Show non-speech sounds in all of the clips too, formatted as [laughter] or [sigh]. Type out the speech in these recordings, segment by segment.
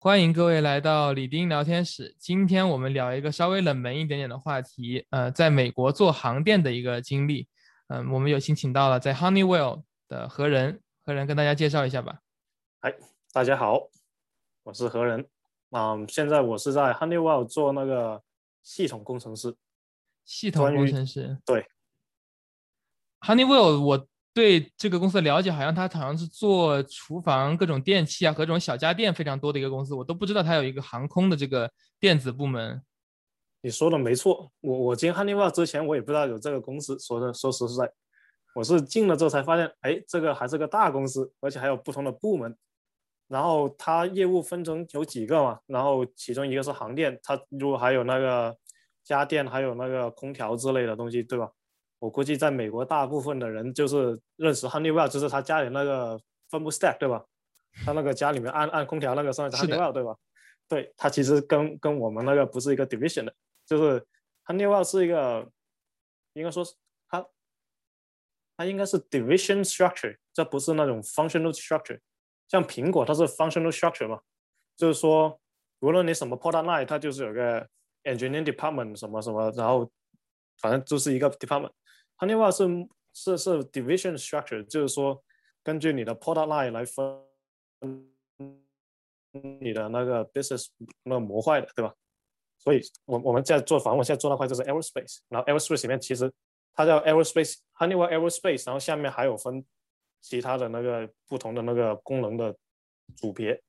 欢迎各位来到李丁聊天室。今天我们聊一个稍微冷门一点点的话题，呃，在美国做航电的一个经历。嗯，我们有幸请到了在 Honeywell 的何仁，何仁跟大家介绍一下吧。嗨，大家好，我是何仁。嗯，现在我是在 Honeywell 做那个系统工程师。系统工程师。对。Honeywell 我。对这个公司的了解，好像它好像是做厨房各种电器啊和这种小家电非常多的一个公司，我都不知道它有一个航空的这个电子部门。你说的没错，我我进 Honeywell 之前，我也不知道有这个公司。说的说实在，我是进了之后才发现，哎，这个还是个大公司，而且还有不同的部门。然后它业务分成有几个嘛？然后其中一个是航电，它如果还有那个家电，还有那个空调之类的东西，对吧？我估计在美国，大部分的人就是认识 Honeywell，就是他家里那个分布 stack，对吧？他那个家里面按按空调那个算是 Honeywell，对吧？对，它其实跟跟我们那个不是一个 division 的，就是 Honeywell 是一个，应该说是它，它应该是 division structure，这不是那种 functional structure。像苹果它是 functional structure 嘛，就是说无论你什么 product line，它就是有个 engineering department 什么什么，然后反正就是一个 department。Honeywell 是是是 division structure，就是说根据你的 product line 来分你的那个 business 那个模块的，对吧？所以，我我们在做房，我现在做那块就是 aerospace，然后 aerospace 里面其实它叫 aerospace Honeywell aerospace，然后下面还有分其他的那个不同的那个功能的组别，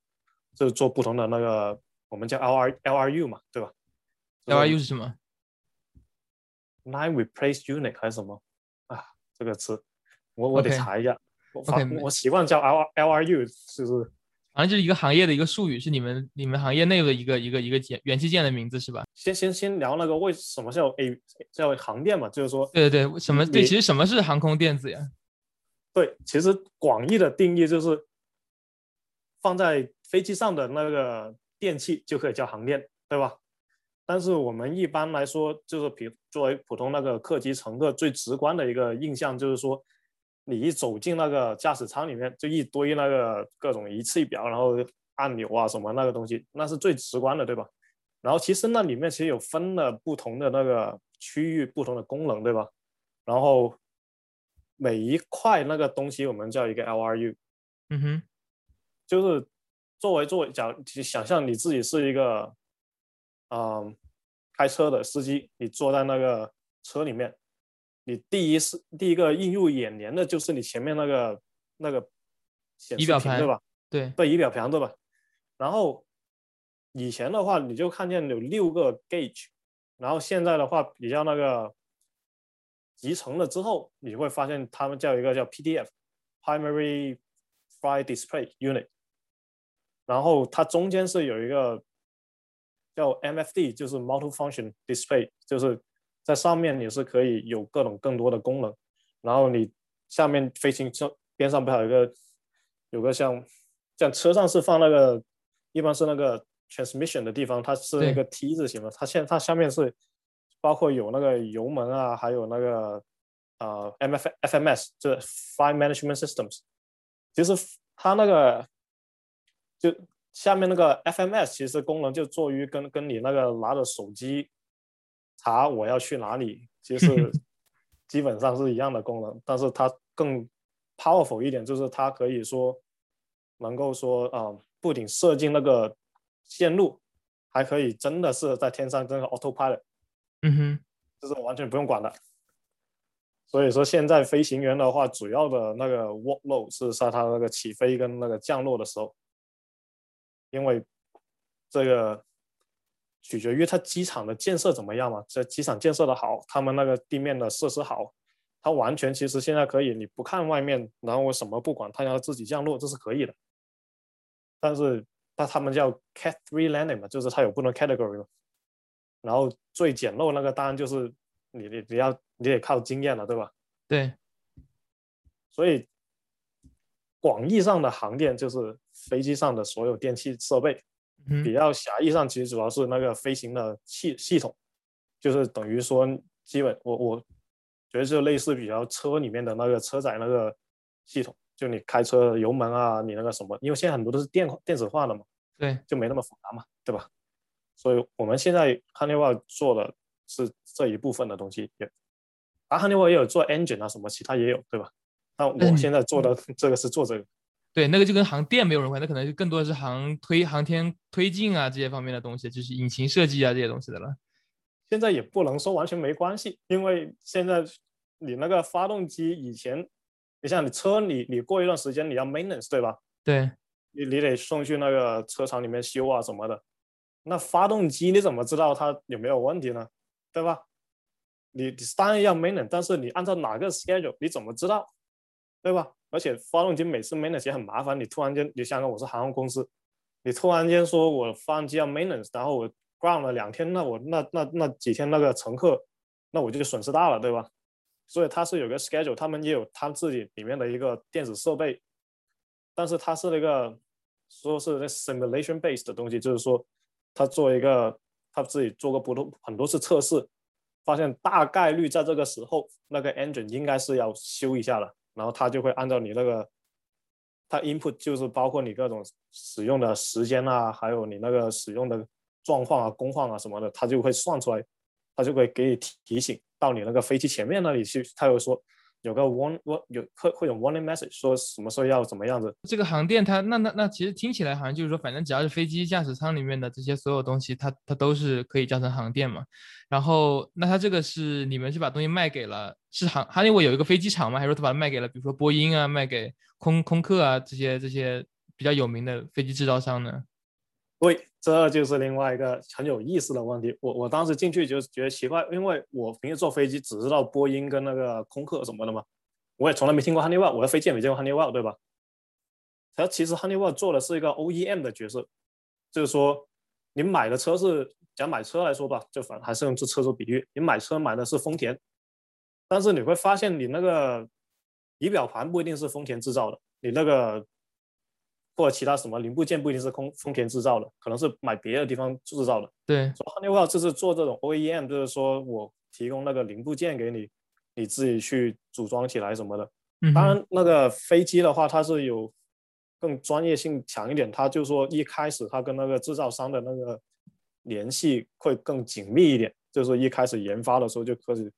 就是做不同的那个我们叫 L R L R U 嘛，对吧？L R U 是什么？Line replace unit 还是什么啊？这个词我我得查一下。OK，我习惯叫 L L R U，是不是？好像就是一个行业的一个术语，是你们你们行业内的一个一个一个件元器件的名字是吧？先先先聊那个为什么叫 A 叫航电嘛，就是说对对对，什么对？其实什么是航空电子呀？对，其实广义的定义就是放在飞机上的那个电器就可以叫航电，对吧？但是我们一般来说，就是比作为普通那个客机乘客，最直观的一个印象就是说，你一走进那个驾驶舱里面，就一堆那个各种仪器表，然后按钮啊什么那个东西，那是最直观的，对吧？然后其实那里面其实有分了不同的那个区域，不同的功能，对吧？然后每一块那个东西我们叫一个 LRU，嗯哼，就是作为作为讲，想象你自己是一个。嗯，开车的司机，你坐在那个车里面，你第一是第一个映入眼帘的就是你前面那个那个显示屏，对吧？对，对，仪表盘，对吧？然后以前的话，你就看见有六个 gauge，然后现在的话比较那个集成了之后，你会发现他们叫一个叫 PDF（Primary Flight Display Unit），然后它中间是有一个。叫 MFD，就是 Multi-Function Display，就是在上面也是可以有各种更多的功能，然后你下面飞行车边上不还有一个有个像像车上是放那个一般是那个 transmission 的地方，它是那个 T 字形嘛，它现它下面是包括有那个油门啊，还有那个呃 MF FMS，就是 Flight Management Systems，其实它那个就。下面那个 FMS 其实功能就做于跟跟你那个拿着手机查我要去哪里，其实 [laughs] 基本上是一样的功能，但是它更 powerful 一点，就是它可以说能够说啊，不仅设计那个线路，还可以真的是在天上真的 autopilot，嗯哼，就是完全不用管的。所以说现在飞行员的话，主要的那个 workload 是在他那个起飞跟那个降落的时候。因为这个取决于它机场的建设怎么样嘛。这机场建设的好，他们那个地面的设施好，它完全其实现在可以，你不看外面，然后我什么不管，它要自己降落，这是可以的。但是那他们叫 Cat Three Landing 嘛，就是它有不同 category 嘛。然后最简陋那个当然就是你你你要你得靠经验了，对吧？对。所以。广义上的航电就是飞机上的所有电气设备，比较狭义上其实主要是那个飞行的系系统，就是等于说基本我我觉得就类似比较车里面的那个车载那个系统，就你开车油门啊，你那个什么，因为现在很多都是电电子化的嘛，对，就没那么复杂嘛，对吧？所以我们现在 Honeywell 做的是这一部分的东西，也，啊，Honeywell 也有做 engine 啊什么，其他也有，对吧？那我现在做的这个是做这个，对，那个就跟航电没有人关，那可能就更多的是航推、航天推进啊这些方面的东西，就是引擎设计啊这些东西的了。现在也不能说完全没关系，因为现在你那个发动机以前，你像你车，你你过一段时间你要 maintenance 对吧？对，你你得送去那个车厂里面修啊什么的。那发动机你怎么知道它有没有问题呢？对吧？你你当然要 maintenance，但是你按照哪个 schedule，你怎么知道？对吧？而且发动机每次 maintenance 也很麻烦，你突然间，你想想我是航空公司，你突然间说我发动机要 maintenance，然后我。ground 了两天，那我那那那几天那个乘客，那我就损失大了，对吧？所以他是有个 schedule，他们也有他自己里面的一个电子设备，但是他是那个说是那 simulation base 的东西，就是说他做一个他自己做个不多很多次测试，发现大概率在这个时候那个 engine 应该是要修一下了，然后它就会按照你那个，它 input 就是包括你各种使用的时间啊，还有你那个使用的。状况啊，工况啊什么的，它就会算出来，它就会给你提提醒到你那个飞机前面那里去，它会说有个 warn 有会会有 warning message，说什么时候要怎么样子。这个航电它那那那其实听起来好像就是说，反正只要是飞机驾驶舱里面的这些所有东西，它它都是可以叫成航电嘛。然后那它这个是你们是把东西卖给了是航哈利沃有一个飞机场吗？还是说他把它卖给了比如说波音啊，卖给空空客啊这些这些比较有名的飞机制造商呢？对，这就是另外一个很有意思的问题。我我当时进去就觉得奇怪，因为我平时坐飞机只知道波音跟那个空客什么的嘛，我也从来没听过 Honeywell，我的飞机也没见过 Honeywell，对吧？它其实 Honeywell 做的是一个 OEM 的角色，就是说你买的车是讲买车来说吧，就反还是用这车做比喻，你买车买的是丰田，但是你会发现你那个仪表盘不一定是丰田制造的，你那个。或者其他什么零部件不一定是空丰田制造的，可能是买别的地方制造的。对，说 Honeywell 就是做这种 OEM，就是说我提供那个零部件给你，你自己去组装起来什么的。当然，那个飞机的话，它是有更专业性强一点，它就说一开始它跟那个制造商的那个联系会更紧密一点，就是说一开始研发的时候就开始，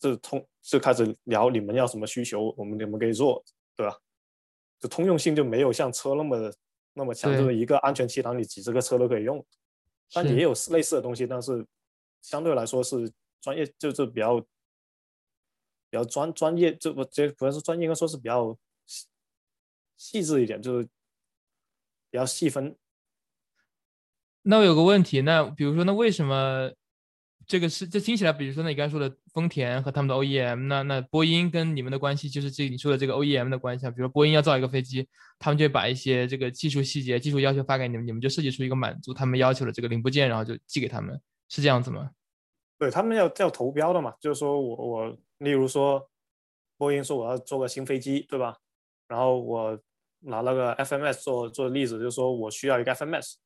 就通就开始聊你们要什么需求，我们你们可以做，对吧？就通用性就没有像车那么那么强，就是一个安全气囊，你几十个车都可以用。但也有类似的东西，但是相对来说是专业，就是比较比较专专业，这不这不是专业，应该说是比较细致一点，就是比较细分。那我有个问题，那比如说，那为什么？这个是这听起来，比如说那你刚才说的丰田和他们的 OEM，那那波音跟你们的关系就是这你说的这个 OEM 的关系啊。比如说波音要造一个飞机，他们就把一些这个技术细节、技术要求发给你们，你们就设计出一个满足他们要求的这个零部件，然后就寄给他们，是这样子吗？对他们要要投标的嘛，就是说我我例如说波音说我要做个新飞机，对吧？然后我拿那个 FMS 做做例子，就是说我需要一个 FMS，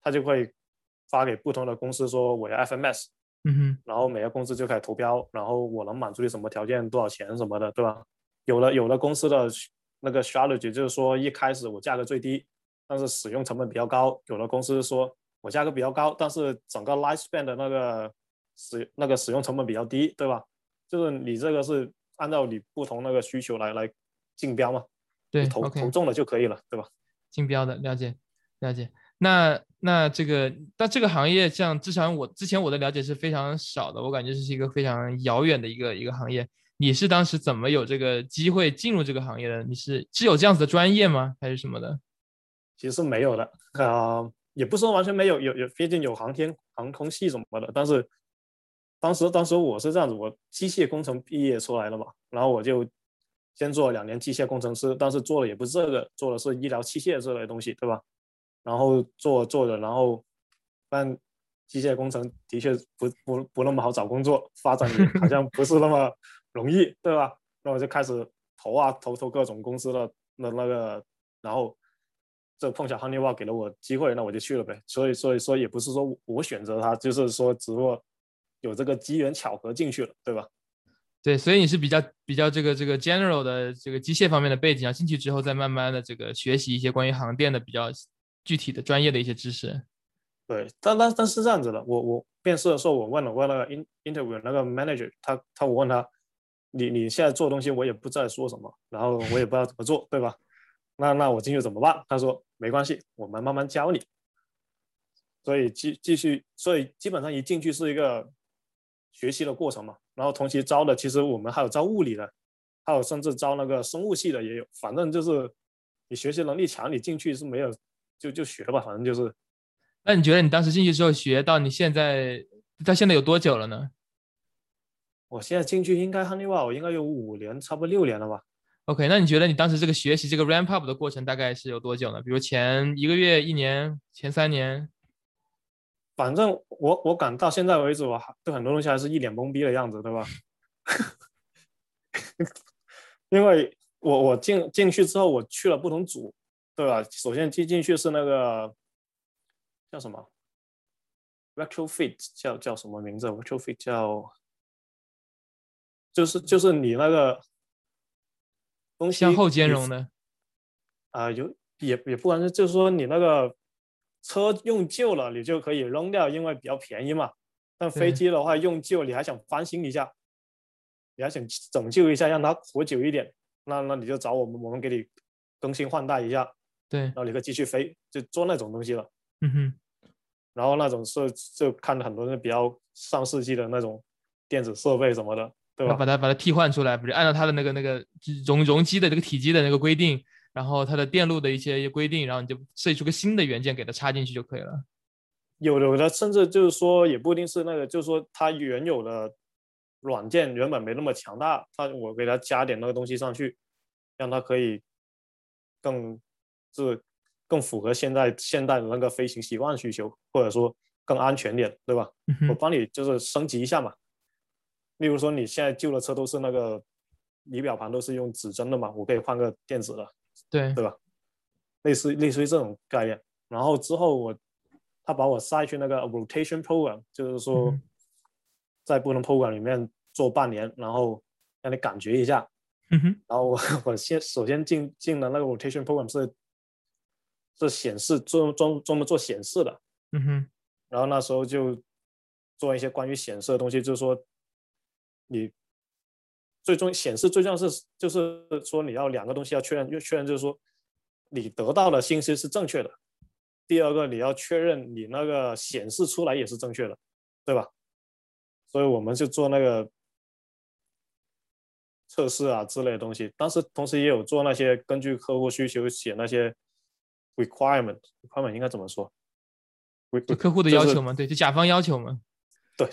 他就会发给不同的公司说我要 FMS。嗯哼，然后每个公司就开始投标，然后我能满足你什么条件，多少钱什么的，对吧？有了有了公司的那个 strategy 就是说一开始我价格最低，但是使用成本比较高。有的公司说我价格比较高，但是整个 lifespan 的那个使那个使用成本比较低，对吧？就是你这个是按照你不同那个需求来来竞标嘛，对，投投中了就可以了，对吧？竞标的了解了解。那那这个，那这个行业，像至少我之前我的了解是非常少的，我感觉这是一个非常遥远的一个一个行业。你是当时怎么有这个机会进入这个行业的？你是是有这样子的专业吗？还是什么的？其实没有的啊，也不是说完全没有，有有毕竟有航天航空系什么的。但是当时当时我是这样子，我机械工程毕业出来了嘛，然后我就先做了两年机械工程师，但是做的也不是这个，做的是医疗器械这类东西，对吧？然后做做的，然后但机械工程的确不不不那么好找工作，发展好像不是那么容易，对吧？那我就开始投啊投投各种公司的那那个，然后这碰巧 Honeywell 给了我机会，那我就去了呗。所以所以说也不是说我选择它，就是说只不过有这个机缘巧合进去了，对吧？对，所以你是比较比较这个这个 general 的这个机械方面的背景啊，进去之后再慢慢的这个学习一些关于航电的比较。具体的专业的一些知识。对，但但但是这样子的，我我面试的时候，我问了问那个 interview 那个 manager，他他我问他，你你现在做东西我也不知道说什么，然后我也不知道怎么做，对吧？那那我进去怎么办？他说没关系，我们慢慢教你。所以继继续，所以基本上一进去是一个学习的过程嘛。然后同期招的，其实我们还有招物理的，还有甚至招那个生物系的也有。反正就是你学习能力强，你进去是没有就就学吧，反正就是。那你觉得你当时进去之后学到你现在到现在有多久了呢？我现在进去应该 Honeywell 应该有五年，差不多六年了吧。OK，那你觉得你当时这个学习这个 ramp up 的过程大概是有多久呢？比如前一个月、一年、前三年？反正我我感到现在为止，我还对很多东西还是一脸懵逼的样子，对吧？[laughs] 因为我我进进去之后，我去了不同组，对吧？首先接进去是那个。叫什么？retrofit 叫叫什么名字？retrofit 叫就是就是你那个东西向后兼容的啊，有也也不光是，就是说你那个车用旧了，你就可以扔掉，因为比较便宜嘛。但飞机的话用旧，你还想翻新一下，你还想拯救一下，让它活久一点，那那你就找我们，我们给你更新换代一下，对，然后你可以继续飞，就做那种东西了。嗯哼，然后那种是就看很多人比较上世纪的那种电子设备什么的，对吧？把它把它替换出来，不是按照它的那个那个容容积的这个体积的那个规定，然后它的电路的一些规定，然后你就设计出个新的元件给它插进去就可以了。有有的甚至就是说也不一定是那个，就是说它原有的软件原本没那么强大，它我给它加点那个东西上去，让它可以更是。更符合现在现代的那个飞行习惯需求，或者说更安全点，对吧？我帮你就是升级一下嘛。例如说你现在旧的车都是那个仪表盘都是用指针的嘛，我可以换个电子的，对对吧？类似类似于这种概念。然后之后我他把我塞去那个 rotation program，就是说在不同 program 里面做半年，然后让你感觉一下。嗯哼。然后我 [laughs] 我先首先进进了那个 rotation program 是。是显示专专专门做显示的，嗯哼，然后那时候就做一些关于显示的东西，就是说你最终显示最重要是就是说你要两个东西要确认，要确认就是说你得到的信息是正确的，第二个你要确认你那个显示出来也是正确的，对吧？所以我们就做那个测试啊之类的东西，但是同时也有做那些根据客户需求写那些。Requirement requirement 应该怎么说？就客户的要求嘛，对，就甲方要求嘛。对，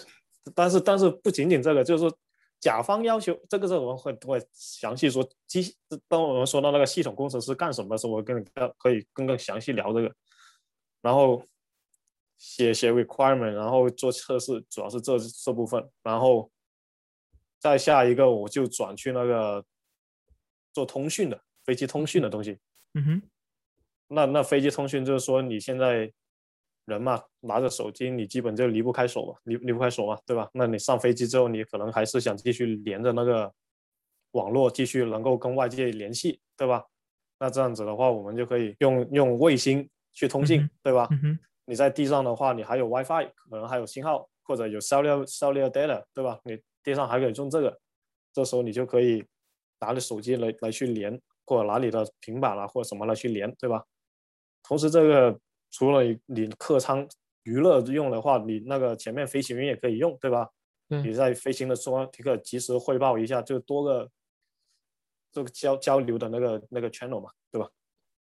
但是但是不仅仅这个，就是说甲方要求这个，是我们会会详细说。机当我们说到那个系统工程师干什么的时候，我跟你可以更更详细聊这个。然后写写 requirement，然后做测试，主要是这这部分。然后再下一个，我就转去那个做通讯的飞机通讯的东西。嗯哼。那那飞机通讯就是说，你现在人嘛，拿着手机，你基本就离不开手嘛，离离不开手嘛，对吧？那你上飞机之后，你可能还是想继续连着那个网络，继续能够跟外界联系，对吧？那这样子的话，我们就可以用用卫星去通信，对吧？你在地上的话，你还有 WiFi，可能还有信号，或者有 cellular cellular data，对吧？你地上还可以用这个，这时候你就可以拿着手机来来去连，或者拿你的平板啊或者什么来去连，对吧？同时，这个除了你客舱娱乐用的话，你那个前面飞行员也可以用，对吧？你在飞行的时候，你可以及时汇报一下，就多个这个交交流的那个那个 channel 嘛，对吧？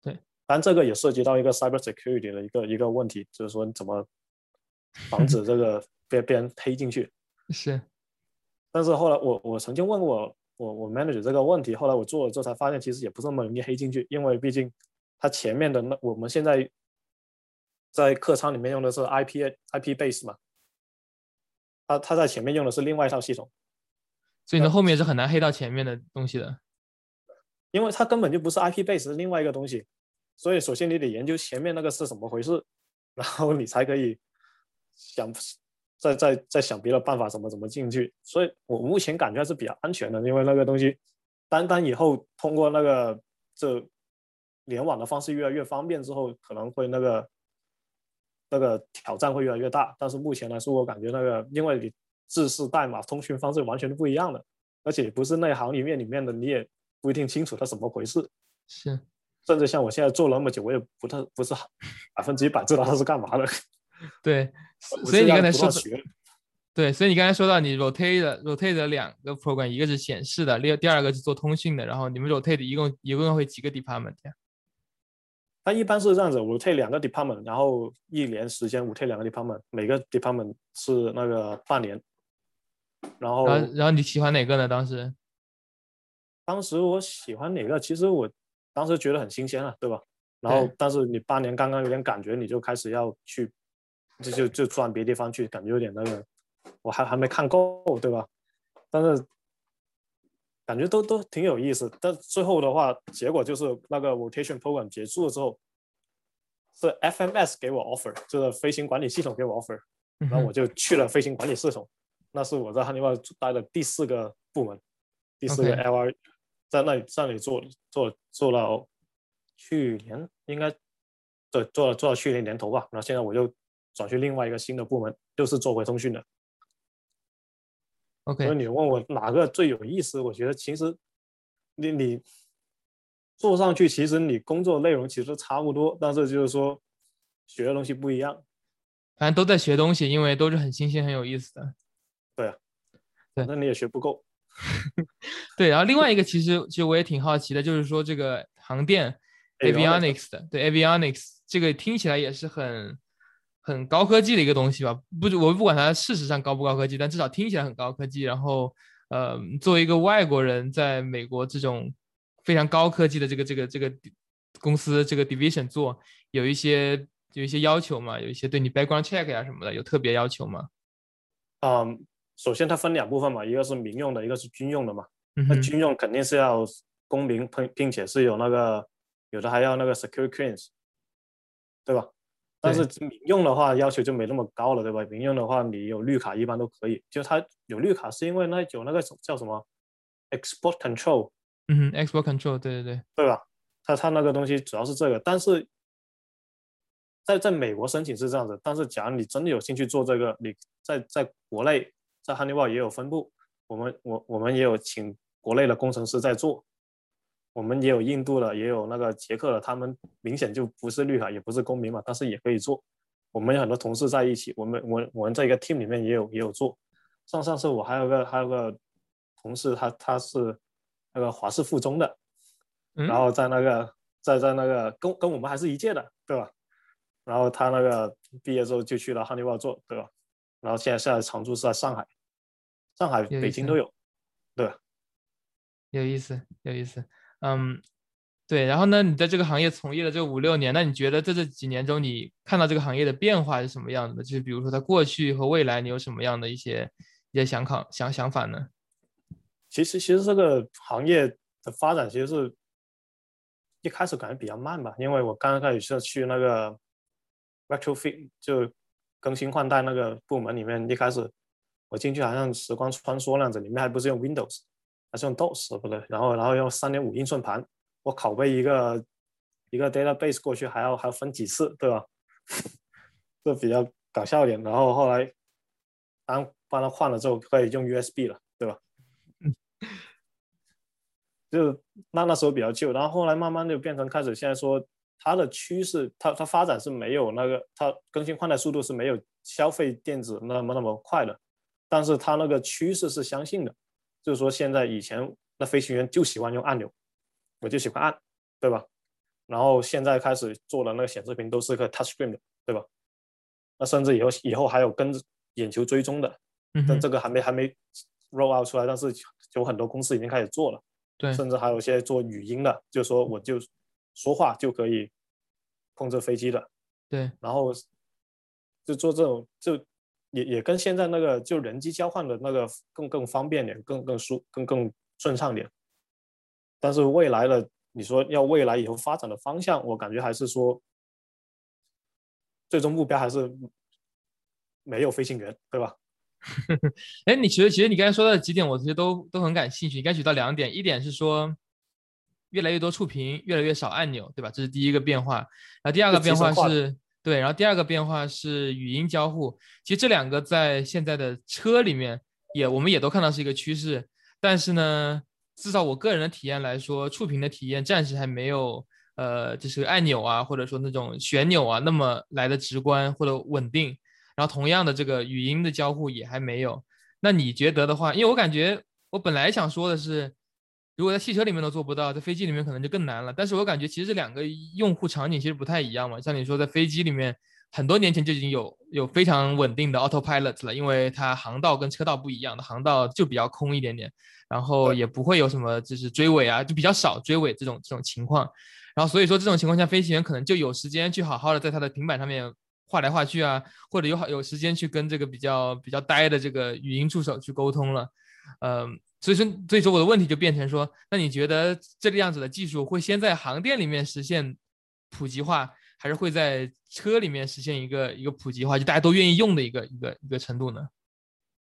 对。但这个也涉及到一个 cyber security 的一个一个问题，就是说你怎么防止这个 [laughs] 被被人黑进去？是。但是后来我我曾经问过我我 manager 这个问题，后来我做了之后才发现，其实也不是那么容易黑进去，因为毕竟。它前面的那我们现在在客舱里面用的是 IP IP base 嘛，它它在前面用的是另外一套系统，所以呢后面是很难黑到前面的东西的，因为它根本就不是 IP base 是另外一个东西，所以首先你得研究前面那个是怎么回事，然后你才可以想再再再想别的办法怎么怎么进去，所以我目前感觉还是比较安全的，因为那个东西单单以后通过那个这。联网的方式越来越方便之后，可能会那个那个挑战会越来越大。但是目前来说，我感觉那个因为你制式代码通讯方式完全都不一样的，而且不是内行里面里面的，你也不一定清楚它怎么回事。是，甚至像我现在做那么久，我也不太不是百分之一百知道它是干嘛的。[laughs] 对，所以你刚才说的，[laughs] 对，所以你刚才说到你 rotate rotate 两个 program，一个是显示的，另第二个是做通讯的，然后你们 rotate 一共一共会几个 department 呀？它一般是这样子，rotate 两个 department，然后一年时间 rotate 两个 department，每个 department 是那个半年。然后，然后你喜欢哪个呢？当时，当时我喜欢哪个？其实我当时觉得很新鲜了，对吧？然后，但是你八年刚刚有点感觉，你就开始要去，就就就转别地方去，感觉有点那个，我还还没看够，对吧？但是感觉都都挺有意思。但最后的话，结果就是那个 rotation program 结束了之后，是 FMS 给我 offer，就是飞行管理系统给我 offer，然后我就去了飞行管理系统。那是我在汉尼拔待的第四个部门，第四个 LR，在那里在那里做做做到去年应该对做了做到去年年头吧，然后现在我又转去另外一个新的部门，又是做回通讯的。OK，所以你问我哪个最有意思？我觉得其实你你做上去，其实你工作内容其实差不多，但是就是说学的东西不一样。反正都在学东西，因为都是很新鲜、很有意思的。对啊，对，那你也学不够。[laughs] 对，然后另外一个 [laughs] 其实其实我也挺好奇的，就是说这个航电 avionics 的，对 avionics 这个听起来也是很很高科技的一个东西吧？不，我不管它事实上高不高科技，但至少听起来很高科技。然后，呃，作为一个外国人，在美国这种非常高科技的这个这个这个公司这个 division 做，有一些有一些要求嘛？有一些对你 background check 呀什么的，有特别要求吗？嗯。首先，它分两部分嘛，一个是民用的，一个是军用的嘛。那军用肯定是要公民，并并且是有那个，有的还要那个 security clearance，对吧？但是民用的话要求就没那么高了，对吧？民用的话，你有绿卡一般都可以。就它有绿卡，是因为那有那个叫什么 export control，嗯，export control，对对对，对吧？它它那个东西主要是这个，但是在在美国申请是这样子，但是假如你真的有兴趣做这个，你在在国内。在汉尼堡也有分部，我们我我们也有请国内的工程师在做，我们也有印度的，也有那个捷克的，他们明显就不是绿卡，也不是公民嘛，但是也可以做。我们有很多同事在一起，我们我我们在一个 team 里面也有也有做。上上次我还有个还有个同事，他他是那个华师附中的，然后在那个在在那个跟跟我们还是一届的，对吧？然后他那个毕业之后就去了汉尼堡做，对吧？然后现在现在常驻是在上海。上海、北京都有，对，有意思，有意思，嗯，对。然后呢，你在这个行业从业了这五六年，那你觉得在这几年中，你看到这个行业的变化是什么样的？就是比如说，它过去和未来，你有什么样的一些一些想考想想法呢？其实，其实这个行业的发展其实是一开始感觉比较慢吧，因为我刚刚开始是去那个 retrofit 就更新换代那个部门里面，一开始。我进去好像时光穿梭那样子，里面还不是用 Windows，还是用 DOS 不对，然后然后用三点五英寸盘，我拷贝一个一个 database 过去还要还要分几次，对吧？[laughs] 这比较搞笑一点。然后后来当帮他换了之后，可以用 USB 了，对吧？[laughs] 就那那时候比较旧，然后后来慢慢就变成开始现在说它的趋势，它它发展是没有那个它更新换代速度是没有消费电子那么那么快的。但是它那个趋势是相信的，就是说现在以前那飞行员就喜欢用按钮，我就喜欢按，对吧？然后现在开始做的那个显示屏都是个 touch screen 的，对吧？那甚至以后以后还有跟眼球追踪的，但这个还没还没 roll out 出来，但是有很多公司已经开始做了，对，甚至还有一些做语音的，就说我就说话就可以控制飞机的，对，然后就做这种就。也也跟现在那个就人机交换的那个更更方便点，更更舒更更顺畅点。但是未来的你说要未来以后发展的方向，我感觉还是说，最终目标还是没有飞行员，对吧？[laughs] 哎，你其实其实你刚才说的几点，我其实都都很感兴趣。你刚举到两点，一点是说，越来越多触屏，越来越少按钮，对吧？这是第一个变化。然后第二个变化是对，然后第二个变化是语音交互。其实这两个在现在的车里面也，我们也都看到是一个趋势。但是呢，至少我个人的体验来说，触屏的体验暂时还没有，呃，就是按钮啊，或者说那种旋钮啊，那么来的直观或者稳定。然后同样的，这个语音的交互也还没有。那你觉得的话，因为我感觉我本来想说的是，如果在汽车里面都做不到，在飞机里面可能就更难了。但是我感觉其实这两个用户场景其实不太一样嘛。像你说在飞机里面，很多年前就已经有有非常稳定的 autopilot 了，因为它航道跟车道不一样的，航道就比较空一点点，然后也不会有什么就是追尾啊，就比较少追尾这种这种情况。然后所以说这种情况下，飞行员可能就有时间去好好的在他的平板上面。画来画去啊，或者有好有时间去跟这个比较比较呆的这个语音助手去沟通了，嗯，所以说所以说我的问题就变成说，那你觉得这个样子的技术会先在航电里面实现普及化，还是会在车里面实现一个一个普及化，就大家都愿意用的一个一个一个程度呢？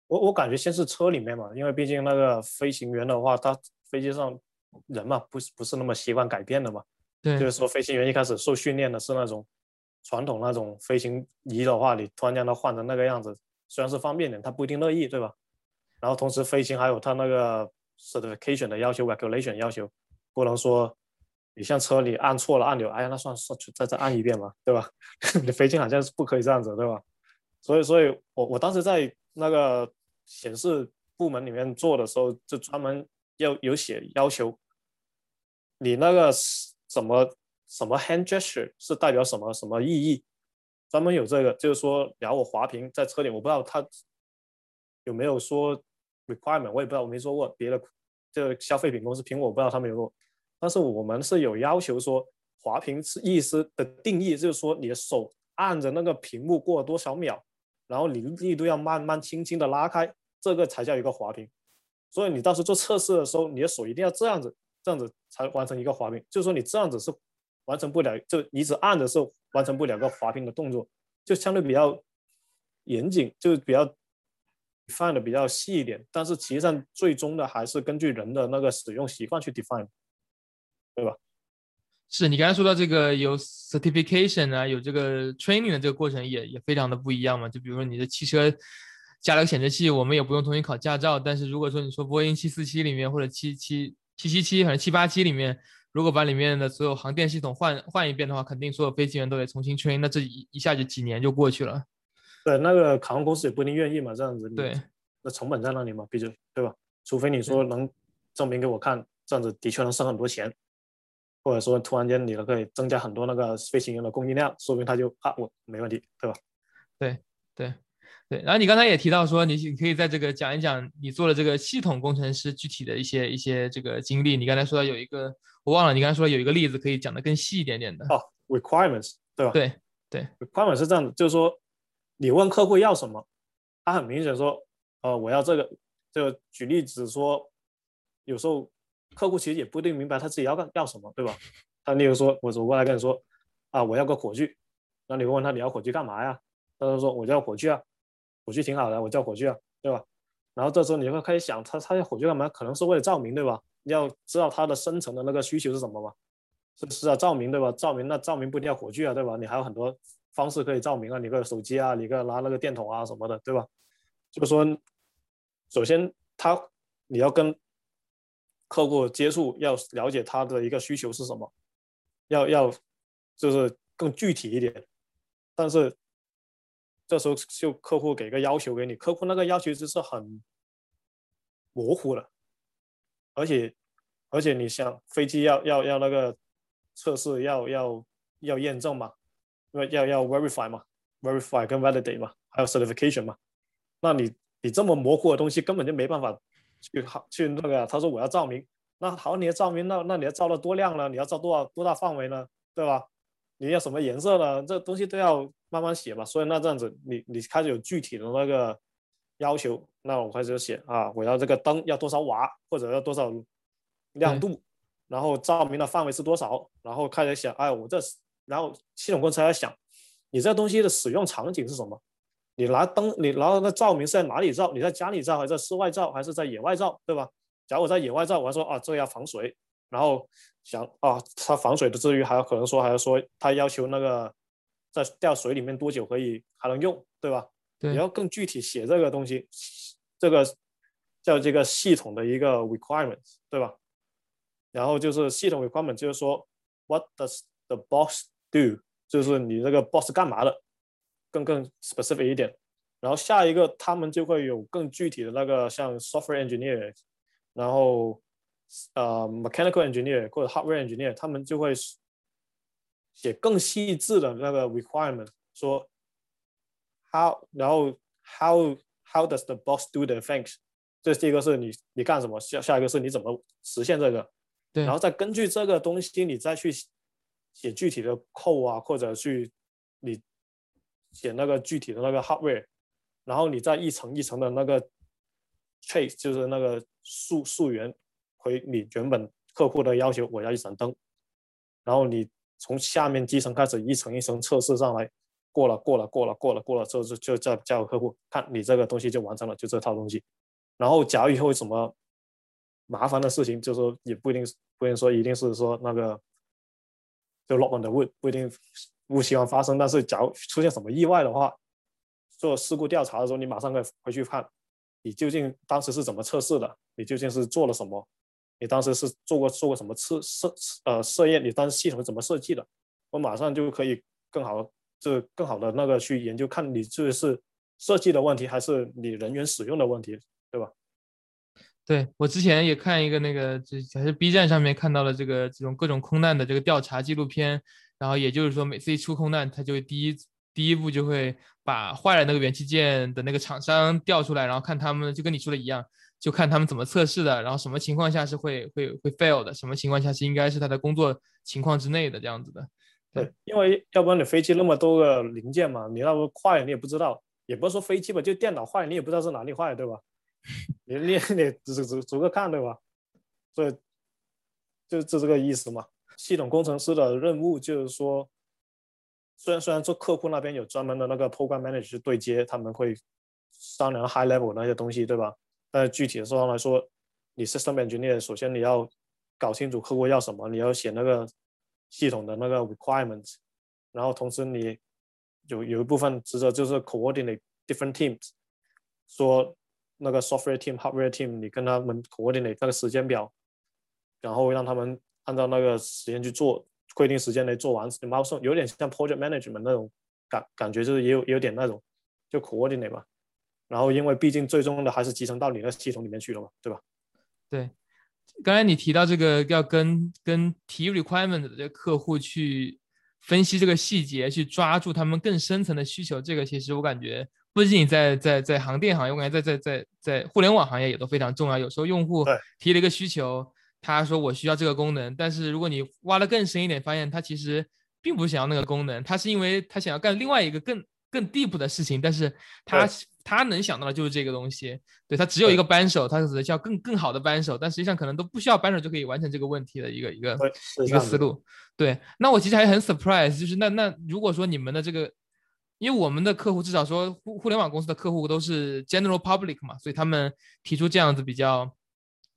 我我感觉先是车里面嘛，因为毕竟那个飞行员的话，他飞机上人嘛，不是不是那么习惯改变的嘛，对，就是说飞行员一开始受训练的是那种。传统那种飞行仪的话，你突然间它换成那个样子，虽然是方便点，他不一定乐意，对吧？然后同时飞行还有它那个 certification 的要求，regulation 要求，不能说你像车里按错了按钮，哎呀，那算算再再按一遍嘛，对吧？[laughs] 你飞机好像是不可以这样子，对吧？所以，所以我我当时在那个显示部门里面做的时候，就专门要有写要求，你那个什么？什么 hand gesture 是代表什么什么意义？专门有这个，就是说聊我滑屏在车里，我不知道他有没有说 requirement，我也不知道，我没说过别的这消费品公司苹果，我不知道他们有没有。但是我们是有要求说滑屏是意思的定义，就是说你的手按着那个屏幕过多少秒，然后你力度要慢慢轻轻的拉开，这个才叫一个滑屏。所以你到时候做测试的时候，你的手一定要这样子，这样子才完成一个滑屏。就是说你这样子是。完成不了，就你只按着是完成不了个滑屏的动作，就相对比较严谨，就比较放的比较细一点。但是实际上最终的还是根据人的那个使用习惯去 define，对吧？是你刚才说到这个有 certification 啊，有这个 training 的这个过程也也非常的不一样嘛。就比如说你的汽车加了个显示器，我们也不用重新考驾照。但是如果说你说波音七四七里面或者七七七七七，反正七八七里面。如果把里面的所有航电系统换换一遍的话，肯定所有飞行员都得重新 train，那这一一下就几年就过去了。对，那个航空公司也不一定愿意嘛，这样子。对，那成本在那里嘛，毕竟对吧？除非你说能证明给我看，这样子的确能省很多钱，或者说突然间你可以增加很多那个飞行员的供应量，说明他就啊我没问题，对吧？对对。对，然后你刚才也提到说，你你可以在这个讲一讲你做的这个系统工程师具体的一些一些这个经历。你刚才说到有一个，我忘了，你刚才说有一个例子可以讲的更细一点点的。哦，requirements，对吧？对对，requirements 是这样子，就是说你问客户要什么，他很明显说，呃，我要这个。就举例子说，有时候客户其实也不一定明白他自己要干要什么，对吧？他例如说，我走过来跟你说，啊，我要个火炬，那你问他你要火炬干嘛呀？他就说我要火炬啊。火炬挺好的，我叫火炬啊，对吧？然后这时候你会开始想，他他要火炬干嘛？可能是为了照明，对吧？你要知道他的深层的那个需求是什么嘛？是是啊，照明对吧？照明那照明不一定要火炬啊，对吧？你还有很多方式可以照明啊，你个手机啊，你个拿那个电筒啊什么的，对吧？就是说，首先他你要跟客户接触，要了解他的一个需求是什么，要要就是更具体一点，但是。这时候就客户给个要求给你，客户那个要求就是很模糊了，而且而且你想飞机要要要那个测试要要要验证嘛，因为要要 verify 嘛，verify 跟 validate 嘛，还有 certification 嘛，那你你这么模糊的东西根本就没办法去好去那个。他说我要照明，那好，你要照明，那那你要照到多亮呢？你要照多少多大范围呢？对吧？你要什么颜色呢？这东西都要。慢慢写嘛，所以那这样子，你你开始有具体的那个要求，那我开始写啊，我要这个灯要多少瓦，或者要多少亮度，然后照明的范围是多少，然后开始想，哎，我这，然后系统工程在想，你这东西的使用场景是什么？你拿灯，你拿那个照明是在哪里照？你在家里照，还是在室外照，还是在野外照，对吧？假如我在野外照，我还说啊，这个要防水，然后想啊，它防水的之余，还有可能说还要说它要求那个在掉水里面多久可以还能用，对吧？对，你要更具体写这个东西，这个叫这个系统的一个 requirements，对吧？然后就是系统 requirement，就是说 what does the box do，就是你这个 boss 干嘛的，更更 specific 一点。然后下一个他们就会有更具体的那个像 software engineer，然后呃 mechanical engineer 或者 hardware engineer，他们就会写更细致的那个 requirement，说 how，然后 how how does the boss do the things，这第一个是你你干什么，下下一个是你怎么实现这个，对，然后再根据这个东西你再去写具体的扣啊，或者去你写那个具体的那个 hardware。然后你再一层一层的那个 trace，就是那个溯溯源回你原本客户的要求，我要一盏灯。然后你从下面基层开始一层一层测试上来，过了过了过了过了过了之后就就再交给客户看，你这个东西就完成了，就这套东西。然后假如以后有什么麻烦的事情，就是说也不一定不一定说一定是说那个就 lock on the wood，不一定不希望发生。但是假如出现什么意外的话，做事故调查的时候，你马上可以回去看，你究竟当时是怎么测试的？你究竟是做了什么？你当时是做过做过什么测试呃试验？你当时系统怎么设计的？我马上就可以更好，就更好的那个去研究，看你这是设计的问题，还是你人员使用的问题，对吧？对我之前也看一个那个，就还是 B 站上面看到了这个这种各种空难的这个调查纪录片，然后也就是说，每次一出空难，他就第一。第一步就会把坏了那个元器件的那个厂商调出来，然后看他们就跟你说的一样，就看他们怎么测试的，然后什么情况下是会会会 fail 的，什么情况下是应该是他的工作情况之内的这样子的。对，因为要不然你飞机那么多个零件嘛，你那个坏你也不知道，也不是说飞机吧，就电脑坏你也不知道是哪里坏，对吧？你练 [laughs] 你只只逐个看，对吧？所以就就这个意思嘛。系统工程师的任务就是说。虽然虽然做客户那边有专门的那个 program manager 对接，他们会商量 high level 那些东西，对吧？但是具体的上来说，你 system engineer 首先你要搞清楚客户要什么，你要写那个系统的那个 requirements，然后同时你有有一部分职责就是 coordinate different teams，说那个 software team、hardware team，你跟他们 coordinate 那个时间表，然后让他们按照那个时间去做。规定时间内做完，毛送有点像 project management 那种感感觉，就是也有有点那种就 coordinate 吧。然后因为毕竟最终的还是集成到你的系统里面去了嘛，对吧？对，刚才你提到这个要跟跟提 requirement 的这客户去分析这个细节，去抓住他们更深层的需求，这个其实我感觉不仅在在在航电行业，我感觉在在在在互联网行业也都非常重要。有时候用户提了一个需求。他说我需要这个功能，但是如果你挖的更深一点，发现他其实并不想要那个功能，他是因为他想要干另外一个更更 deep 的事情，但是他他能想到的就是这个东西，对他只有一个扳手，他只叫更更好的扳手，但实际上可能都不需要扳手就可以完成这个问题的一个一个一个思路。对，那我其实还很 surprise，就是那那如果说你们的这个，因为我们的客户至少说互互联网公司的客户都是 general public 嘛，所以他们提出这样子比较。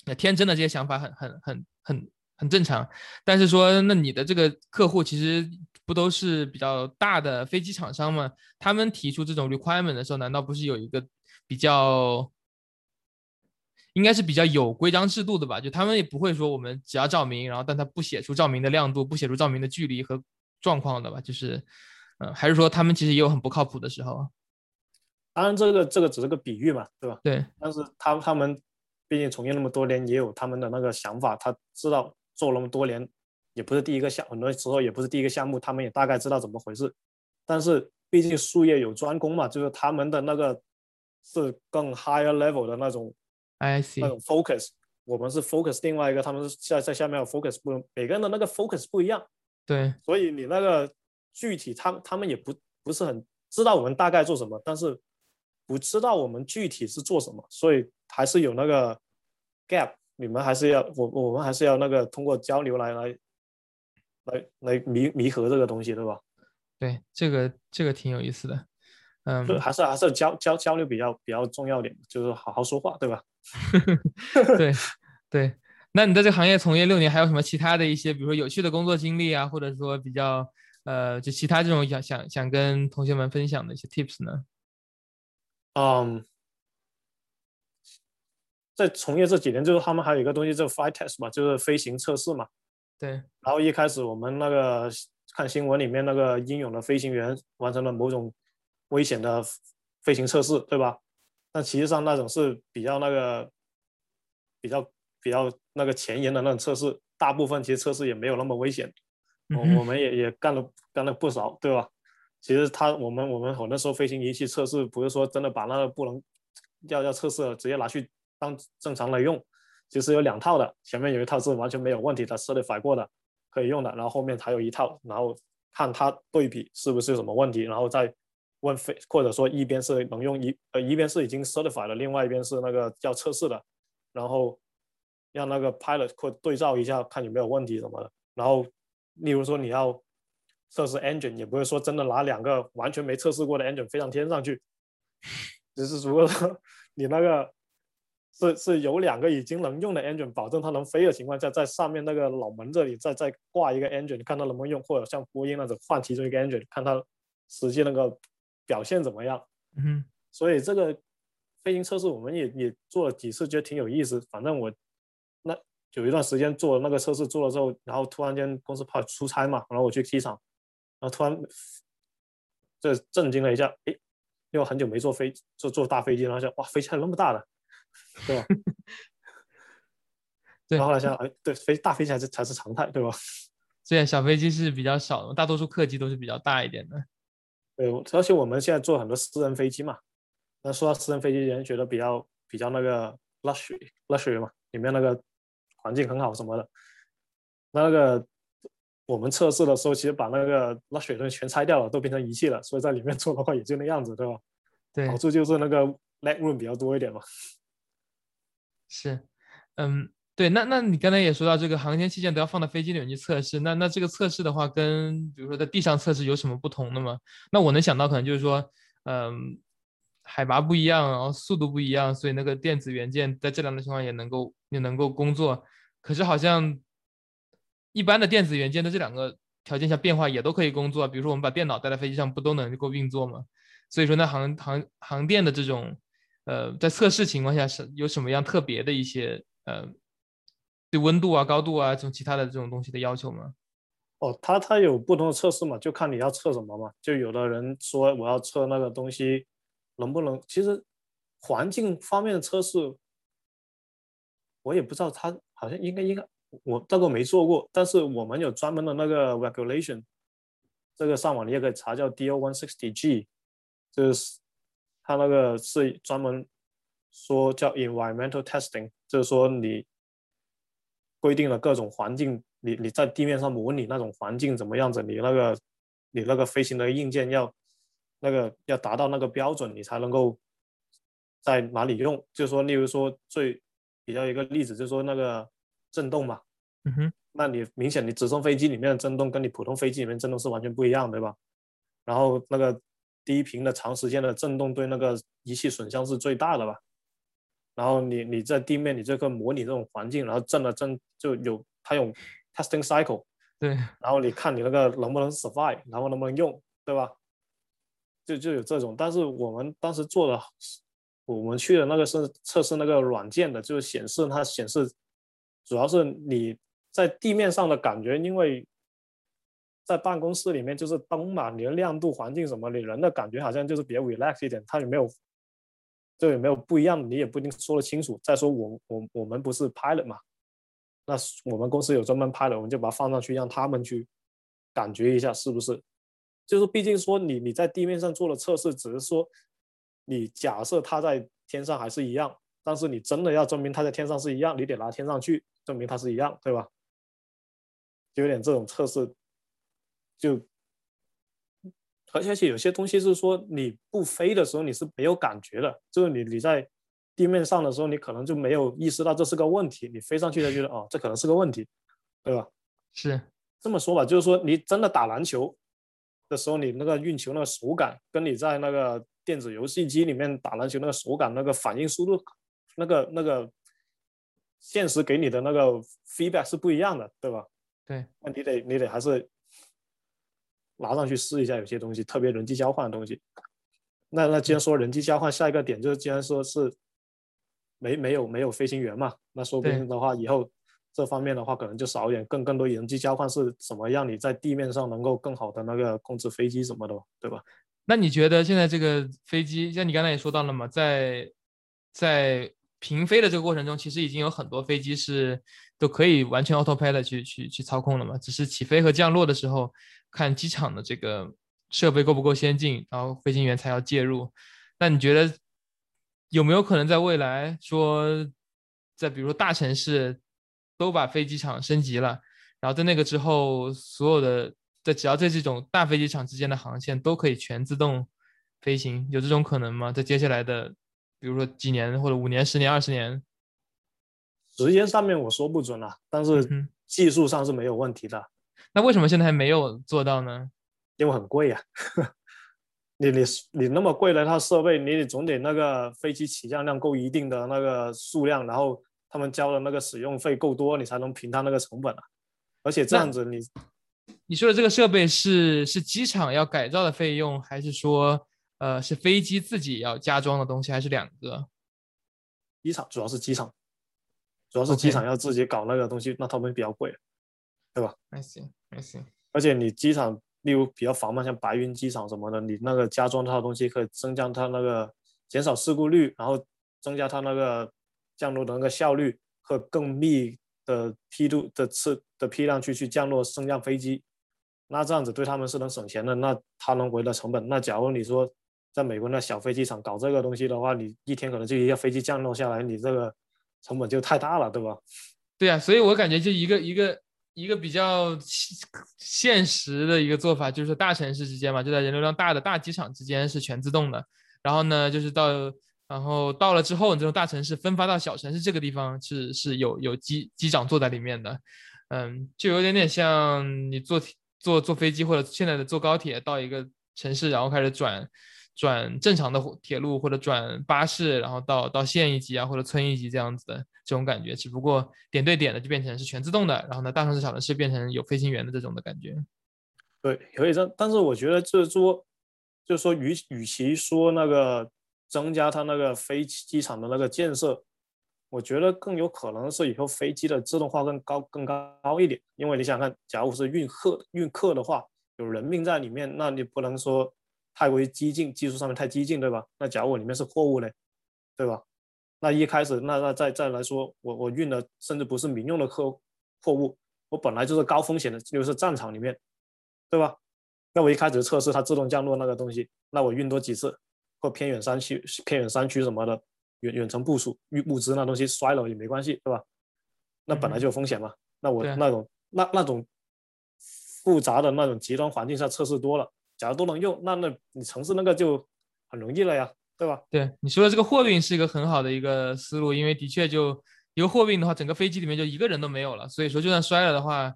那天真的这些想法很很很很很正常，但是说那你的这个客户其实不都是比较大的飞机厂商吗？他们提出这种 requirement 的时候，难道不是有一个比较，应该是比较有规章制度的吧？就他们也不会说我们只要照明，然后但他不写出照明的亮度，不写出照明的距离和状况的吧？就是，嗯，还是说他们其实也有很不靠谱的时候？当然，这个这个只是个比喻嘛，对吧？对，但是他他们。毕竟从业那么多年，也有他们的那个想法。他知道做那么多年，也不是第一个项，很多时候也不是第一个项目，他们也大概知道怎么回事。但是毕竟术业有专攻嘛，就是他们的那个是更 higher level 的那种，I see 那种 focus。我们是 focus 另外一个，他们是在在下面有 focus 不，每个人的那个 focus 不一样。对，所以你那个具体，他他们也不不是很知道我们大概做什么，但是不知道我们具体是做什么，所以。还是有那个 gap，你们还是要我我们还是要那个通过交流来来来来弥弥合这个东西，对吧？对，这个这个挺有意思的，嗯，还是还是交交交流比较比较重要点，就是好好说话，对吧？[laughs] 对对，那你在这个行业从业六年，还有什么其他的一些，比如说有趣的工作经历啊，或者说比较呃，就其他这种想想想跟同学们分享的一些 tips 呢？嗯，在从业这几年，就是他们还有一个东西叫 flight test 嘛，就是飞行测试嘛。对。然后一开始我们那个看新闻里面那个英勇的飞行员完成了某种危险的飞行测试，对吧？但其实上那种是比较那个比较比较那个前沿的那种测试，大部分其实测试也没有那么危险。我我们也也干了干了不少，对吧？其实他我们我们很多时候飞行仪器测试不是说真的把那个不能要要测试直接拿去当正常来用，其实有两套的，前面有一套是完全没有问题的，certify 过的可以用的，然后后面还有一套，然后看它对比是不是有什么问题，然后再问飞或者说一边是能用一呃一边是已经 certify 了，另外一边是那个要测试的，然后让那个 pilot 或对照一下看有没有问题什么的，然后例如说你要。测试 engine 也不会说真的拿两个完全没测试过的 engine 飞上天上去，只是如果说 [laughs] 你那个是是有两个已经能用的 engine，保证它能飞的情况下，在上面那个脑门这里再再挂一个 engine，看它能不能用，或者像波音那种换其中一个 engine，看它实际那个表现怎么样。嗯，所以这个飞行测试我们也也做了几次，觉得挺有意思。反正我那有一段时间做那个测试做了之后，然后突然间公司派出差嘛，然后我去机场。然后突然，这震惊了一下，哎，因为很久没坐飞坐坐大飞机，然后想哇，飞机还那么大的，对吧？[laughs] 然后来想，哎，对，飞大飞机还是才是常态，对吧？[laughs] 对，小飞机是比较少的，大多数客机都是比较大一点的。对，而且我们现在坐很多私人飞机嘛，那说到私人飞机，人觉得比较比较那个 luxury luxury 嘛，里面那个环境很好什么的，那个。我们测试的时候，其实把那个那水东西全拆掉了，都变成仪器了，所以在里面 [laughs] 做的话也就那样子，对吧？对，好处就是那个 leg room 比较多一点嘛。[laughs] 是，嗯，对，那那你刚才也说到这个航天器件都要放到飞机里面去测试，那那这个测试的话，跟比如说在地上测试有什么不同的吗？那我能想到可能就是说，嗯，海拔不一样，然后速度不一样，所以那个电子元件在这两种情况也能够也能够工作，可是好像。一般的电子元件在这两个条件下变化也都可以工作，比如说我们把电脑带在飞机上，不都能够运作吗？所以说，那航航航电的这种，呃，在测试情况下是有什么样特别的一些呃，对温度啊、高度啊这种其他的这种东西的要求吗？哦，它它有不同的测试嘛，就看你要测什么嘛。就有的人说我要测那个东西能不能，其实环境方面的测试，我也不知道，它好像应该应该。我这个没做过，但是我们有专门的那个 regulation，这个上网你也可以查，叫 DO one sixty G，就是它那个是专门说叫 environmental testing，就是说你规定了各种环境，你你在地面上模拟那种环境怎么样子，你那个你那个飞行的硬件要那个要达到那个标准，你才能够在哪里用。就是说，例如说最比较一个例子，就是说那个。震动嘛，嗯哼，那你明显你直升飞机里面的震动跟你普通飞机里面震动是完全不一样，对吧？然后那个低频的长时间的震动对那个仪器损伤是最大的吧？然后你你在地面你这个模拟这种环境，然后震了震就有它有 testing cycle，对，然后你看你那个能不能 survive，然后能不能用，对吧？就就有这种，但是我们当时做的，我们去的那个是测试那个软件的，就是显示它显示。主要是你在地面上的感觉，因为在办公室里面就是灯嘛，你的亮度、环境什么，你人的感觉好像就是比较 relax 一点。它有没有，就有没有不一样，你也不一定说得清楚。再说我我我们不是 pilot 嘛，那我们公司有专门 pilot，我们就把它放上去，让他们去感觉一下是不是。就是毕竟说你你在地面上做了测试，只是说你假设它在天上还是一样，但是你真的要证明它在天上是一样，你得拿天上去。证明它是一样，对吧？就有点这种测试，就而且有些东西是说你不飞的时候你是没有感觉的，就是你你在地面上的时候，你可能就没有意识到这是个问题，你飞上去才觉得哦，这可能是个问题，对吧？是这么说吧，就是说你真的打篮球的时候，你那个运球那个手感，跟你在那个电子游戏机里面打篮球那个手感、那个反应速度、那个那个。现实给你的那个 feedback 是不一样的，对吧？对，那你得你得还是拿上去试一下，有些东西，特别人机交换的东西。那那既然说人机交换，下一个点就是既然说是没没有没有飞行员嘛，那说不定的话以后这方面的话可能就少一点，更更多人机交换是什么让你在地面上能够更好的那个控制飞机什么的，对吧？那你觉得现在这个飞机，像你刚才也说到了嘛，在在平飞的这个过程中，其实已经有很多飞机是都可以完全 autopilot 去去去操控了嘛，只是起飞和降落的时候看机场的这个。设备够不够先进，然后飞行员才要介入。那你觉得有没有可能在未来说，在比如说大城市都把飞机场升级了，然后在那个之后，所有的在只要在这种大飞机场之间的航线都可以全自动飞行？有这种可能吗？在接下来的比如说几年或者五年、十年、二十年？时间上面我说不准啊，但是技术上是没有问题的。那为什么现在还没有做到呢？因为很贵呀，[laughs] 你你你那么贵的套设备，你总得那个飞机起降量够一定的那个数量，然后他们交的那个使用费够多，你才能平摊那个成本啊。而且这样子，你你说的这个设备是是机场要改造的费用，还是说呃是飞机自己要加装的东西，还是两个？机场主要是机场，主要是机场要自己搞那个东西，那他们比较贵，对吧还行还行。而且你机场。例如比较繁忙，像白云机场什么的，你那个加装套东西可以增加它那个减少事故率，然后增加它那个降落的那个效率和更密的梯度的次的批量去去降落升降飞机，那这样子对他们是能省钱的，那他能回的成本。那假如你说在美国那小飞机场搞这个东西的话，你一天可能就一架飞机降落下来，你这个成本就太大了，对吧？对啊，所以我感觉就一个一个。一个比较现实的一个做法，就是大城市之间嘛，就在人流量大的大机场之间是全自动的。然后呢，就是到然后到了之后，你这种大城市分发到小城市这个地方是是有有机机长坐在里面的。嗯，就有点点像你坐坐坐飞机或者现在的坐高铁到一个城市，然后开始转。转正常的铁路或者转巴士，然后到到县一级啊或者村一级这样子的这种感觉，只不过点对点的就变成是全自动的，然后呢大城市小城市变成有飞行员的这种的感觉。对，可以这，但是我觉得就是说，就是说与与其说那个增加它那个飞机场的那个建设，我觉得更有可能是以后飞机的自动化更高更高一点，因为你想看，假如是运客运客的话，有人命在里面，那你不能说。太过于激进，技术上面太激进，对吧？那假如我里面是货物呢，对吧？那一开始，那那再再来说，我我运的甚至不是民用的客货物，我本来就是高风险的，就是战场里面，对吧？那我一开始测试它自动降落那个东西，那我运多几次，或偏远山区、偏远山区什么的，远远程部署运物资那东西摔了也没关系，对吧？那本来就有风险嘛。那我那种那那种复杂的那种极端环境下测试多了。假如都能用，那那你城市那个就很容易了呀，对吧？对你说的这个货运是一个很好的一个思路，因为的确就一个货运的话，整个飞机里面就一个人都没有了，所以说就算摔了的话，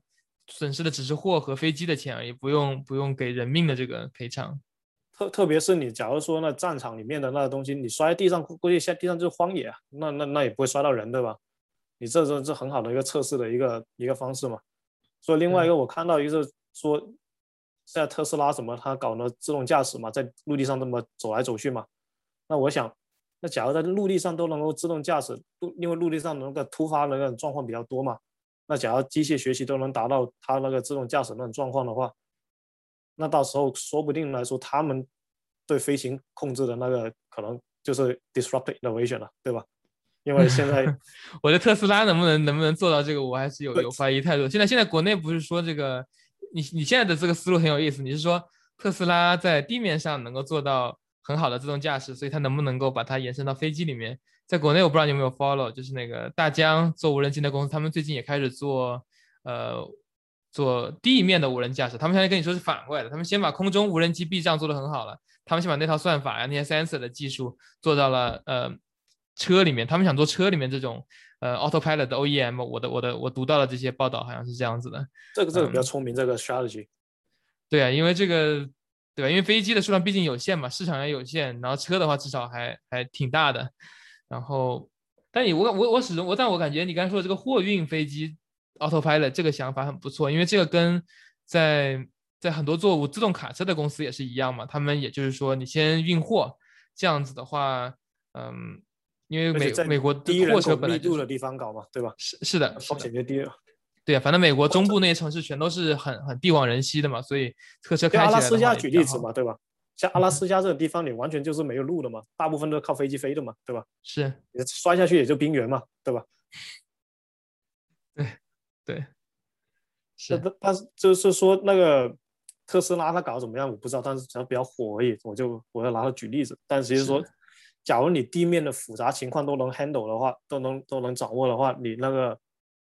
损失的只是货和飞机的钱而已，不用不用给人命的这个赔偿。特特别是你假如说那战场里面的那个东西，你摔在地上，估计下地上就是荒野啊，那那那也不会摔到人，对吧？你这这这很好的一个测试的一个一个方式嘛。所以另外一个我看到一个说。现在特斯拉什么，它搞了自动驾驶嘛，在陆地上这么走来走去嘛。那我想，那假如在陆地上都能够自动驾驶，陆因为陆地上那个突发的那种状况比较多嘛。那假如机械学习都能达到它那个自动驾驶那种状况的话，那到时候说不定来说，他们对飞行控制的那个可能就是 disruptive innovation 了，对吧？因为现在 [laughs] 我的特斯拉能不能能不能做到这个，我还是有有怀疑态度。现在现在国内不是说这个。你你现在的这个思路很有意思，你是说特斯拉在地面上能够做到很好的自动驾驶，所以它能不能够把它延伸到飞机里面？在国内我不知道你有没有 follow，就是那个大疆做无人机的公司，他们最近也开始做呃做地面的无人驾驶。他们现在跟你说是反过来的，他们先把空中无人机避障做得很好了，他们先把那套算法呀、那些 sensor 的技术做到了呃车里面，他们想做车里面这种。呃，autopilot 的 OEM，我的我的我读到了这些报道，好像是这样子的。这个这个比较聪明，这个 strategy。对啊，因为这个，对吧？因为飞机的数量毕竟有限嘛，市场也有限，然后车的话至少还还挺大的。然后但你我我我始终我但我感觉你刚才说的这个货运飞机 autopilot 这个想法很不错，因为这个跟在在很多做自动卡车的公司也是一样嘛，他们也就是说你先运货，这样子的话，嗯，因为美美国低货车本来密度的地方搞嘛，对吧？是是的，风险就低了。对啊，反正美国中部那些城市全都是很很地广人稀的嘛，所以客车开起来。阿拉斯加举例子嘛，对吧？像阿拉斯加这个地方，你完全就是没有路的嘛，大部分都是靠飞机飞的嘛，对吧？是，你摔下去也就冰原嘛，对吧？对对，是。但但是就是说那个特斯拉它搞怎么样我不知道，但是只要比较火而已，我就我要拿它举例子。但其实说，假如你地面的复杂情况都能 handle 的话，都能都能掌握的话，你那个。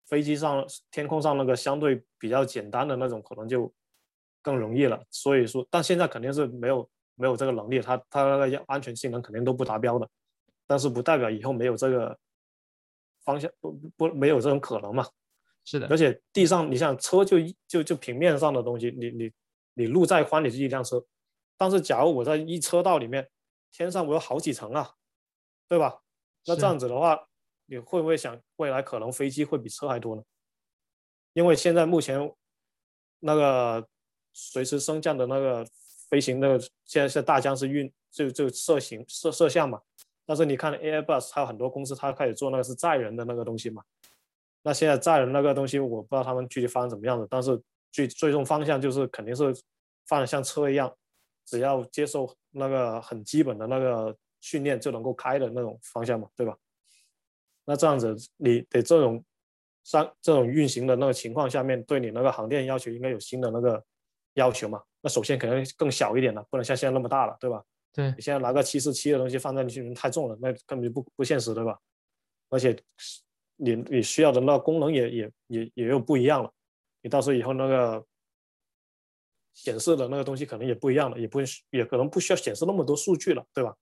飞机上、天空上那个相对比较简单的那种，可能就更容易了。所以说，但现在肯定是没有没有这个能力，它它那个安全性能肯定都不达标的。但是不代表以后没有这个方向，不不没有这种可能嘛？是的。而且地上，你像车就就就平面上的东西，你你你路再宽，你是一辆车。但是假如我在一车道里面，天上我有好几层啊，对吧？那这样子的话。你会不会想未来可能飞机会比车还多呢？因为现在目前那个随时升降的那个飞行那个现在是大疆是运就就摄形摄摄像嘛，但是你看 Airbus 它有很多公司它开始做那个是载人的那个东西嘛，那现在载人那个东西我不知道他们具体发展怎么样的，但是最最终方向就是肯定是发展像车一样，只要接受那个很基本的那个训练就能够开的那种方向嘛，对吧？那这样子，你得这种上这种运行的那个情况下面，对你那个航电要求应该有新的那个要求嘛？那首先肯定更小一点了，不能像现在那么大了，对吧？对你现在拿个七四七的东西放在去太重了，那根本就不不现实，对吧？而且你你需要的那个功能也也也也有不一样了，你到时候以后那个显示的那个东西可能也不一样了，也不也可能不需要显示那么多数据了，对吧？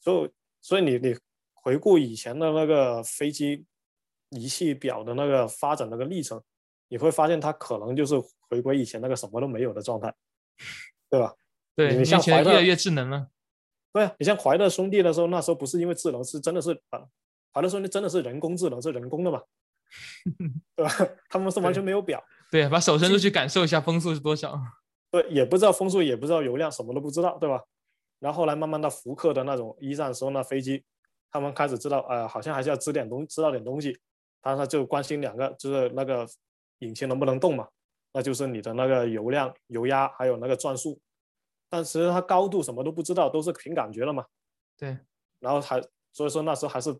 所以所以你你。回顾以前的那个飞机仪器表的那个发展那个历程，你会发现它可能就是回归以前那个什么都没有的状态，对吧？对你像怀特越来越智能了。对啊，你像怀特兄弟的时候，那时候不是因为智能，是真的是啊，怀特兄弟真的是人工智能，是人工的嘛，[laughs] 对吧？他们是完全没有表，对，把手伸出去感受一下风速是多少。[laughs] 对，也不知道风速，也不知道油量，什么都不知道，对吧？然后后来慢慢到福克的那种一战时候那飞机。他们开始知道，呃，好像还是要知点东，知道点东西。他他就关心两个，就是那个引擎能不能动嘛，那就是你的那个油量、油压还有那个转速。但其实它高度什么都不知道，都是凭感觉了嘛。对。然后还所以说那时候还是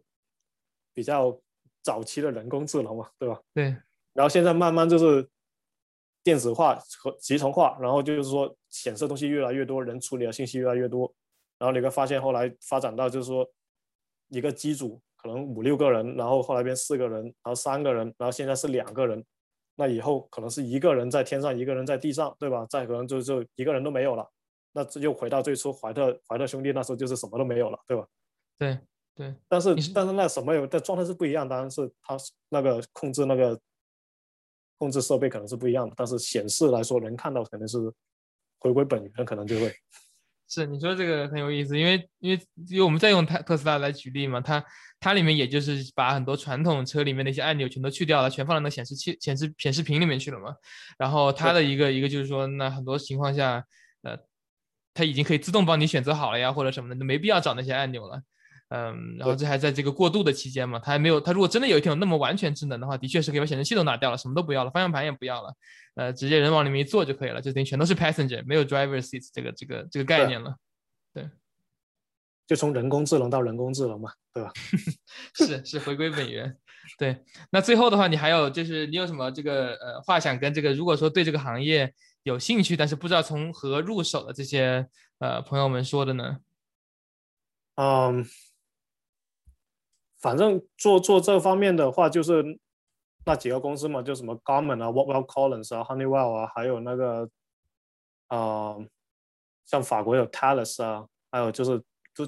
比较早期的人工智能嘛，对吧？对。然后现在慢慢就是电子化和集成化，然后就是说显示东西越来越多，人处理的信息越来越多。然后你会发现后来发展到就是说。一个机组可能五六个人，然后后来变四个人，然后三个人，然后现在是两个人，那以后可能是一个人在天上，一个人在地上，对吧？再可能就就一个人都没有了，那这又回到最初怀特怀特兄弟那时候就是什么都没有了，对吧？对对。但是但是那什么有的状态是不一样，当然是它那个控制那个控制设备可能是不一样的，但是显示来说能看到肯定是回归本源，可能就会。[laughs] 是你说这个很有意思，因为因为因为我们在用特特斯拉来举例嘛，它它里面也就是把很多传统车里面的一些按钮全都去掉了，全放到那显示器显示显示屏里面去了嘛。然后它的一个一个就是说，那很多情况下，呃，它已经可以自动帮你选择好了呀，或者什么的，就没必要找那些按钮了。嗯，然后这还在这个过渡的期间嘛，它还没有，它如果真的有一天有那么完全智能的话，的确是可以把显示器都拿掉了，什么都不要了，方向盘也不要了，呃，直接人往里面一坐就可以了，就等于全都是 passenger，没有 driver seats 这个这个这个概念了。对，就从人工智能到人工智能嘛，对吧？[laughs] 是是回归本源。对，那最后的话，你还有就是你有什么这个呃话想跟这个如果说对这个行业有兴趣，但是不知道从何入手的这些呃朋友们说的呢？嗯。反正做做这方面的话，就是那几个公司嘛，就什么 Garmin 啊、Whatwell Collins 啊、Honeywell 啊，还有那个啊，像法国有 Thales 啊，还有就是就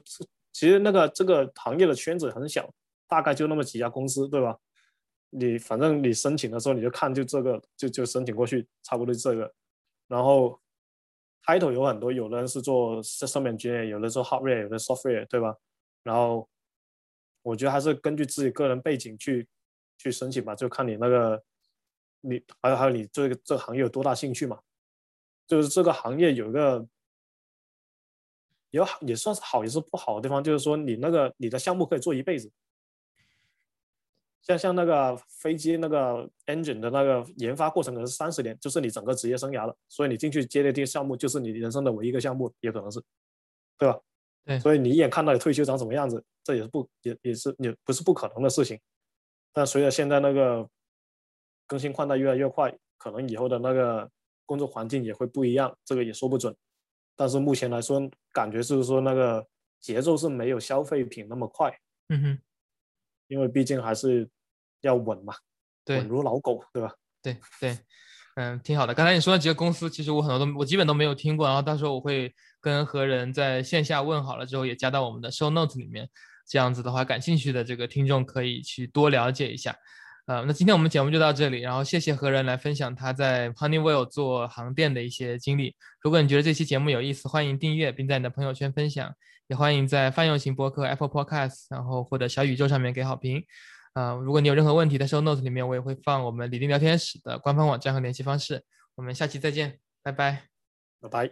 其实那个这个行业的圈子很小，大概就那么几家公司，对吧？你反正你申请的时候你就看就这个就就申请过去，差不多这个。然后 title 有很多，有的人是做 system engineer，有的做 hardware，有的 software，对吧？然后我觉得还是根据自己个人背景去去申请吧，就看你那个你还有还有你这个这个行业有多大兴趣嘛。就是这个行业有一个有也算是好也是不好的地方，就是说你那个你的项目可以做一辈子。像像那个飞机那个 engine 的那个研发过程可能是三十年，就是你整个职业生涯了。所以你进去接的这些项目，就是你人生的唯一一个项目，也可能是，对吧？对。所以你一眼看到你退休长什么样子，这也是不也也是也不是不可能的事情。但随着现在那个更新换代越来越快，可能以后的那个工作环境也会不一样，这个也说不准。但是目前来说，感觉就是说那个节奏是没有消费品那么快。嗯哼。因为毕竟还是要稳嘛，稳如老狗，对吧？[laughs] 对对，嗯，挺好的。刚才你说的几个公司，其实我很多都我基本都没有听过。然后到时候我会跟何人在线下问好了之后，也加到我们的 show note 里面。这样子的话，感兴趣的这个听众可以去多了解一下。呃，那今天我们节目就到这里，然后谢谢何人来分享他在 Honeywell 做航电的一些经历。如果你觉得这期节目有意思，欢迎订阅，并在你的朋友圈分享。也欢迎在泛用型播客 Apple Podcast，然后或者小宇宙上面给好评。啊，如果你有任何问题，在 Show Notes 里面我也会放我们李丁聊天室的官方网站和联系方式。我们下期再见，拜拜，拜拜。